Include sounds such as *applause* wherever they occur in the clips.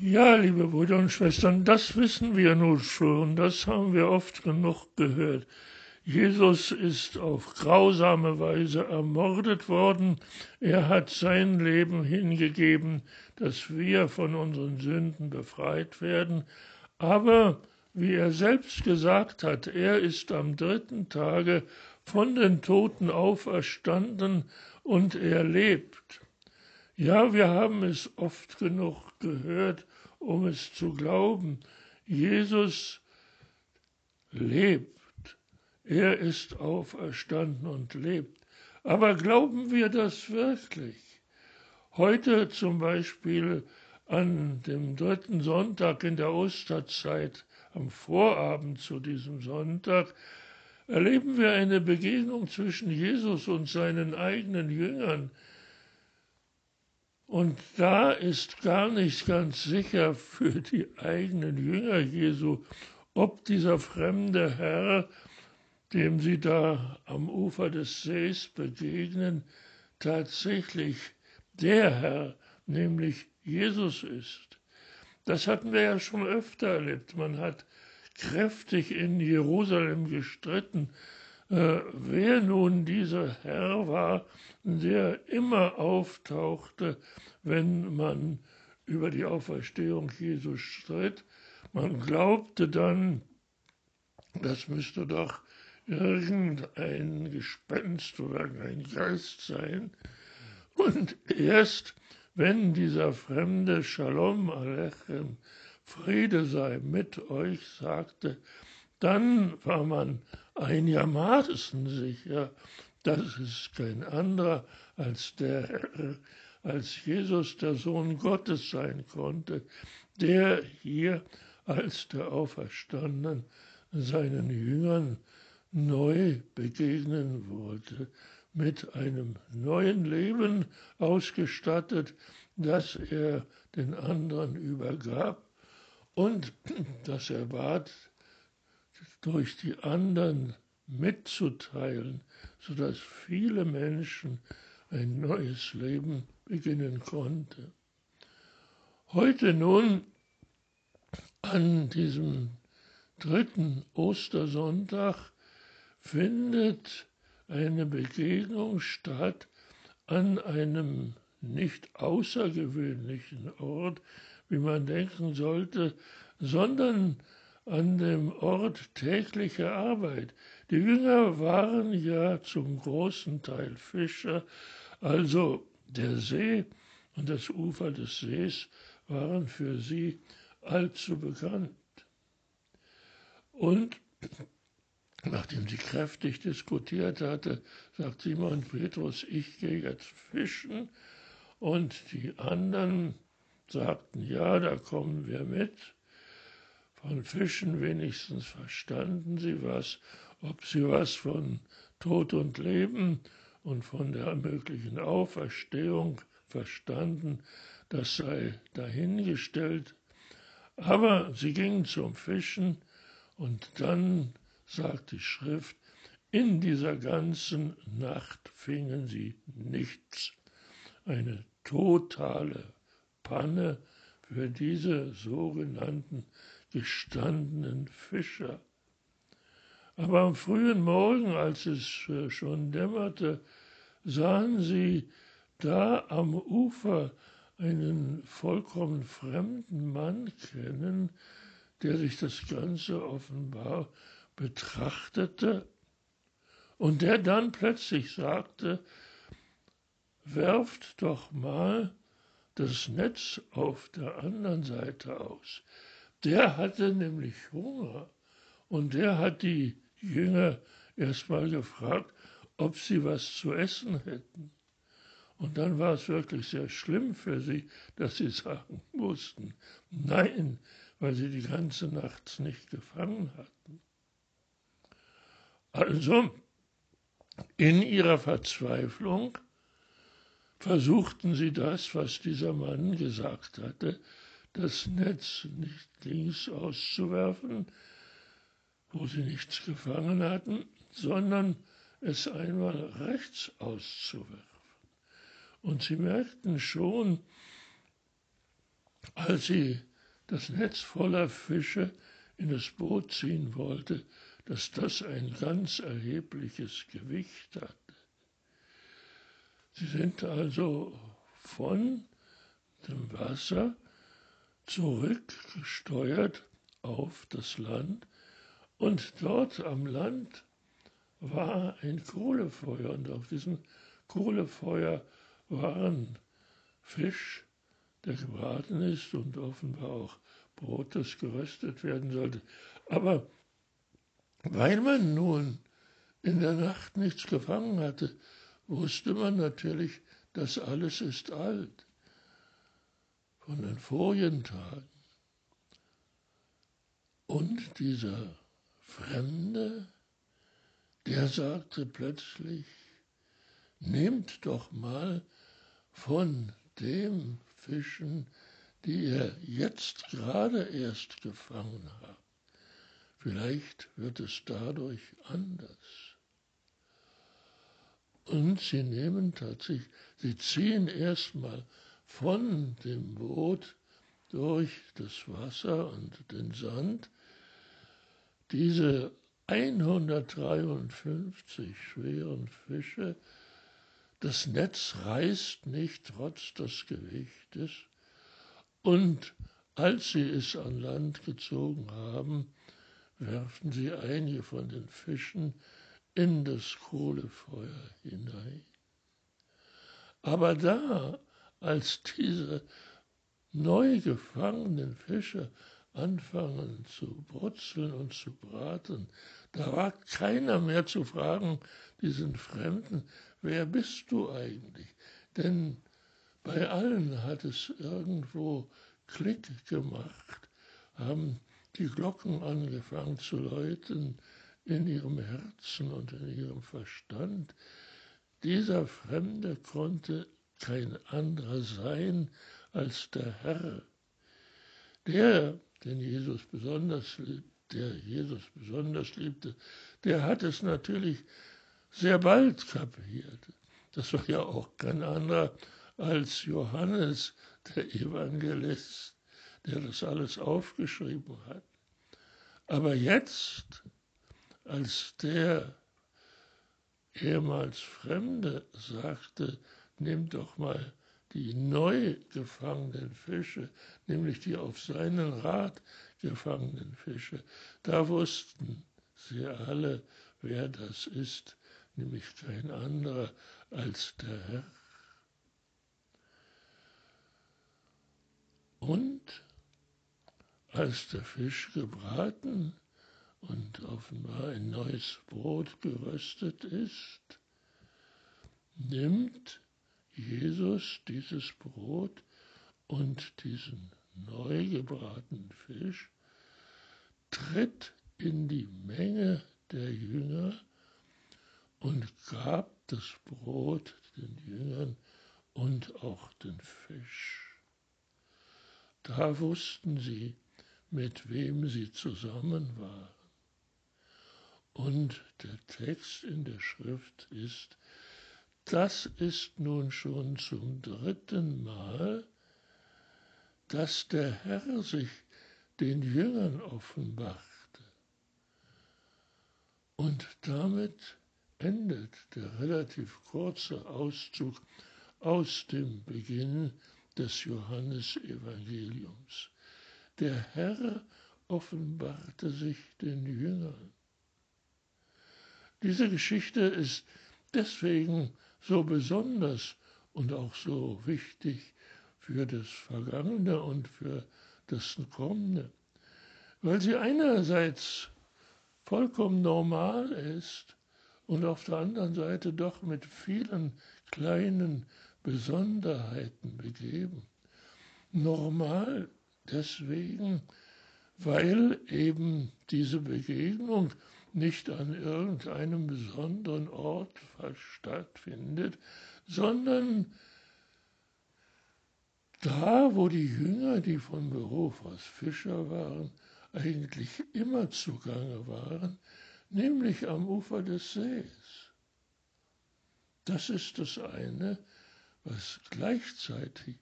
Ja, liebe Brüder und Schwestern, das wissen wir nun schon, das haben wir oft genug gehört. Jesus ist auf grausame Weise ermordet worden. Er hat sein Leben hingegeben, dass wir von unseren Sünden befreit werden. Aber, wie er selbst gesagt hat, er ist am dritten Tage von den Toten auferstanden und er lebt. Ja, wir haben es oft genug gehört, um es zu glauben. Jesus lebt. Er ist auferstanden und lebt. Aber glauben wir das wirklich? Heute zum Beispiel an dem dritten Sonntag in der Osterzeit, am Vorabend zu diesem Sonntag, erleben wir eine Begegnung zwischen Jesus und seinen eigenen Jüngern, und da ist gar nicht ganz sicher für die eigenen Jünger Jesu, ob dieser fremde Herr, dem sie da am Ufer des Sees begegnen, tatsächlich der Herr, nämlich Jesus ist. Das hatten wir ja schon öfter erlebt. Man hat kräftig in Jerusalem gestritten, wer nun dieser Herr war, der immer auftauchte, wenn man über die Auferstehung Jesu stritt. Man glaubte dann, das müsste doch irgendein Gespenst oder ein Geist sein. Und erst wenn dieser fremde Shalom Alechem, Friede sei mit euch, sagte, dann war man einigermaßen sicher, dass es kein anderer als der als Jesus der Sohn Gottes sein konnte, der hier als der Auferstandenen seinen Jüngern neu begegnen wollte, mit einem neuen Leben ausgestattet, das er den anderen übergab und das er bat, durch die anderen mitzuteilen, sodass viele Menschen ein neues Leben beginnen konnte. Heute nun an diesem dritten Ostersonntag findet eine Begegnung statt an einem nicht außergewöhnlichen Ort, wie man denken sollte, sondern an dem Ort täglicher Arbeit. Die Jünger waren ja zum großen Teil Fischer, also der See und das Ufer des Sees waren für sie allzu bekannt. Und nachdem sie kräftig diskutiert hatte, sagt Simon Petrus, ich gehe jetzt fischen. Und die anderen sagten, ja, da kommen wir mit. Von Fischen wenigstens verstanden sie was, ob sie was von Tod und Leben und von der möglichen Auferstehung verstanden, das sei dahingestellt. Aber sie gingen zum Fischen und dann sagt die Schrift, in dieser ganzen Nacht fingen sie nichts. Eine totale Panne für diese sogenannten gestandenen Fischer. Aber am frühen Morgen, als es äh, schon dämmerte, sahen sie da am Ufer einen vollkommen fremden Mann kennen, der sich das Ganze offenbar betrachtete und der dann plötzlich sagte, werft doch mal das Netz auf der anderen Seite aus. Der hatte nämlich Hunger und der hat die Jünger erst mal gefragt, ob sie was zu essen hätten. Und dann war es wirklich sehr schlimm für sie, dass sie *laughs* sagen mussten, nein, weil sie die ganze Nacht nicht gefangen hatten. Also, in ihrer Verzweiflung versuchten sie das, was dieser Mann gesagt hatte, das Netz nicht links auszuwerfen, wo sie nichts gefangen hatten, sondern es einmal rechts auszuwerfen. Und sie merkten schon, als sie das Netz voller Fische in das Boot ziehen wollte, dass das ein ganz erhebliches Gewicht hatte. Sie sind also von dem Wasser zurückgesteuert auf das Land. Und dort am Land war ein Kohlefeuer. Und auf diesem Kohlefeuer waren Fisch, der gebraten ist und offenbar auch Brot, das geröstet werden sollte. Aber weil man nun in der Nacht nichts gefangen hatte, wusste man natürlich, das alles ist alt von den vorigen Tagen. Und dieser Fremde, der sagte plötzlich, nehmt doch mal von dem Fischen, die ihr jetzt gerade erst gefangen habt. Vielleicht wird es dadurch anders. Und sie nehmen tatsächlich, sie ziehen erstmal von dem Boot durch das Wasser und den Sand diese 153 schweren Fische, das Netz reißt nicht trotz des Gewichtes, und als sie es an Land gezogen haben, werfen sie einige von den Fischen in das Kohlefeuer hinein. Aber da, als diese neu gefangenen Fische anfangen zu brutzeln und zu braten, da wagt keiner mehr zu fragen, diesen Fremden, wer bist du eigentlich? Denn bei allen hat es irgendwo Klick gemacht, haben die Glocken angefangen zu läuten in ihrem Herzen und in ihrem Verstand. Dieser Fremde konnte kein anderer sein als der Herr, der, den Jesus besonders der Jesus besonders liebte, der hat es natürlich sehr bald kapiert. Das war ja auch kein anderer als Johannes, der Evangelist, der das alles aufgeschrieben hat. Aber jetzt, als der ehemals Fremde sagte, nimm doch mal die neu gefangenen Fische, nämlich die auf seinen Rat gefangenen Fische, da wussten sie alle, wer das ist, nämlich kein anderer als der Herr. Und als der Fisch gebraten und offenbar ein neues Brot geröstet ist, nimmt Jesus dieses Brot und diesen neu gebratenen Fisch, tritt in die Menge der Jünger und gab das Brot den Jüngern und auch den Fisch. Da wussten sie, mit wem sie zusammen waren. Und der Text in der Schrift ist, das ist nun schon zum dritten Mal, dass der Herr sich den Jüngern offenbarte. Und damit endet der relativ kurze Auszug aus dem Beginn des Johannesevangeliums. Der Herr offenbarte sich den Jüngern. Diese Geschichte ist deswegen so besonders und auch so wichtig für das Vergangene und für das Kommende, weil sie einerseits vollkommen normal ist und auf der anderen Seite doch mit vielen kleinen Besonderheiten begeben. Normal deswegen, weil eben diese Begegnung nicht an irgendeinem besonderen Ort stattfindet, sondern da, wo die Jünger, die von Beruf aus Fischer waren, eigentlich immer zugange waren, nämlich am Ufer des Sees. Das ist das eine, was gleichzeitig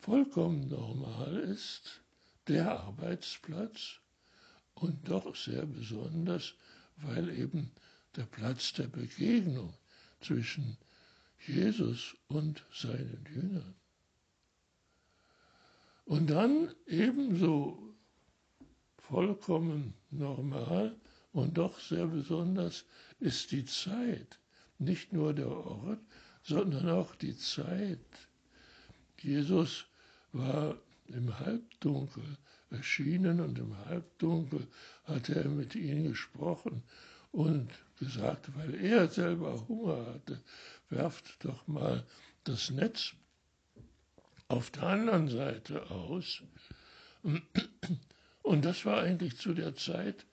vollkommen normal ist, der Arbeitsplatz und doch sehr besonders, weil eben der Platz der Begegnung zwischen Jesus und seinen Jüngern. Und dann ebenso vollkommen normal und doch sehr besonders ist die Zeit, nicht nur der Ort, sondern auch die Zeit. Jesus war im Halbdunkel erschienen und im Halbdunkel hatte er mit ihnen gesprochen und gesagt, weil er selber Hunger hatte, werft doch mal das Netz auf der anderen Seite aus. Und das war eigentlich zu der Zeit,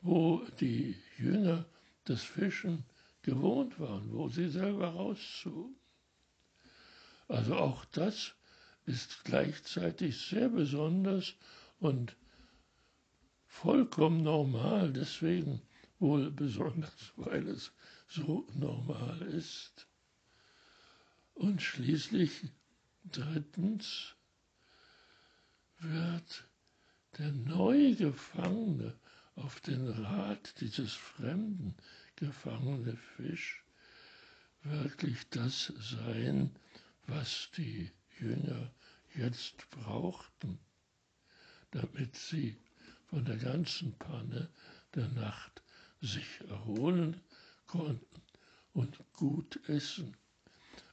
wo die Jünger das Fischen gewohnt waren, wo sie selber rauszogen. Also auch das ist gleichzeitig sehr besonders und vollkommen normal, deswegen wohl besonders, *laughs* weil es so normal ist. Und schließlich drittens wird der Neugefangene auf den Rat dieses Fremden gefangene Fisch wirklich das sein, was die Jünger jetzt brauchten, damit sie von der ganzen Panne der Nacht sich erholen konnten und gut essen.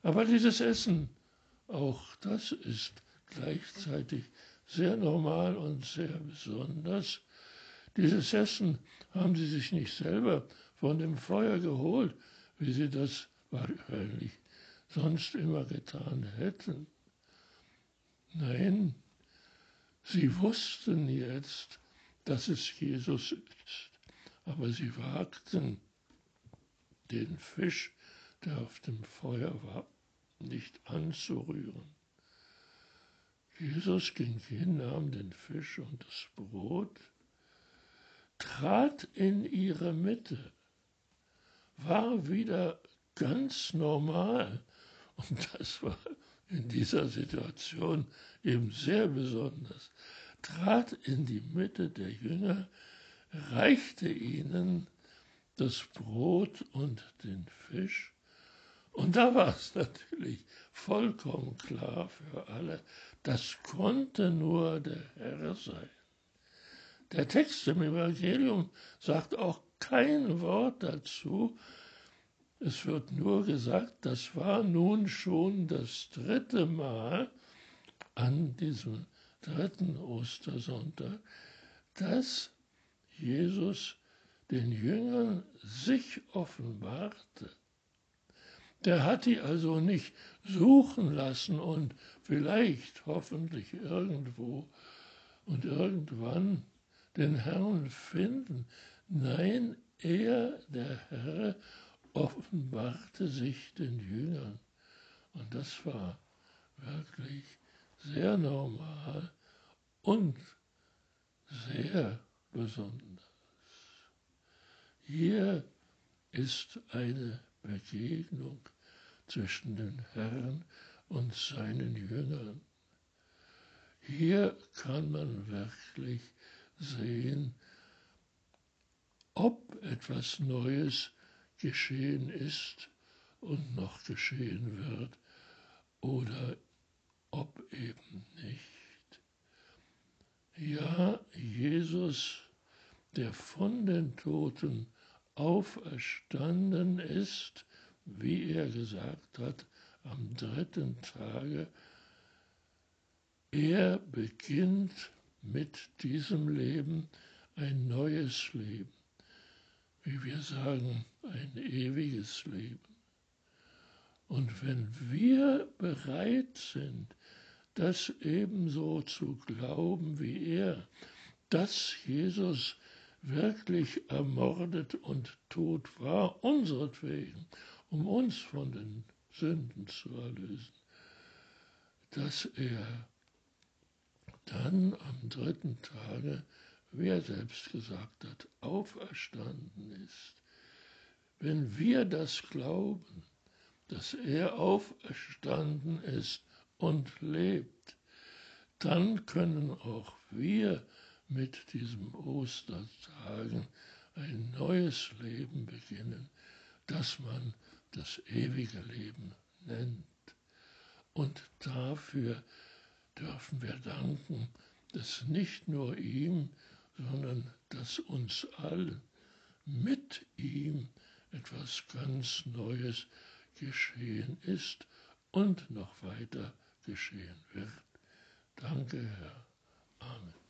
Aber dieses Essen, auch das ist gleichzeitig sehr normal und sehr besonders. Dieses Essen haben sie sich nicht selber von dem Feuer geholt, wie sie das wahrscheinlich sonst immer getan hätten. Nein, sie wussten jetzt, dass es Jesus ist, aber sie wagten den Fisch, der auf dem Feuer war, nicht anzurühren. Jesus ging hin, nahm den Fisch und das Brot, trat in ihre Mitte, war wieder ganz normal. Und das war in dieser Situation eben sehr besonders, trat in die Mitte der Jünger, reichte ihnen das Brot und den Fisch. Und da war es natürlich vollkommen klar für alle, das konnte nur der Herr sein. Der Text im Evangelium sagt auch kein Wort dazu, es wird nur gesagt, das war nun schon das dritte Mal an diesem dritten Ostersonntag, dass Jesus den Jüngern sich offenbarte. Der hat die also nicht suchen lassen und vielleicht, hoffentlich irgendwo und irgendwann den Herrn finden. Nein, er, der Herr, offenbarte sich den Jüngern. Und das war wirklich sehr normal und sehr besonders. Hier ist eine Begegnung zwischen den Herrn und seinen Jüngern. Hier kann man wirklich sehen, ob etwas Neues geschehen ist und noch geschehen wird oder ob eben nicht. Ja, Jesus, der von den Toten auferstanden ist, wie er gesagt hat, am dritten Tage, er beginnt mit diesem Leben ein neues Leben wie wir sagen, ein ewiges Leben. Und wenn wir bereit sind, das ebenso zu glauben wie er, dass Jesus wirklich ermordet und tot war, unseretwegen, um uns von den Sünden zu erlösen, dass er dann am dritten Tage wie er selbst gesagt hat, auferstanden ist. Wenn wir das glauben, dass er auferstanden ist und lebt, dann können auch wir mit diesem Ostertagen ein neues Leben beginnen, das man das ewige Leben nennt. Und dafür dürfen wir danken, dass nicht nur ihm, sondern dass uns allen mit ihm etwas ganz Neues geschehen ist und noch weiter geschehen wird. Danke, Herr. Amen.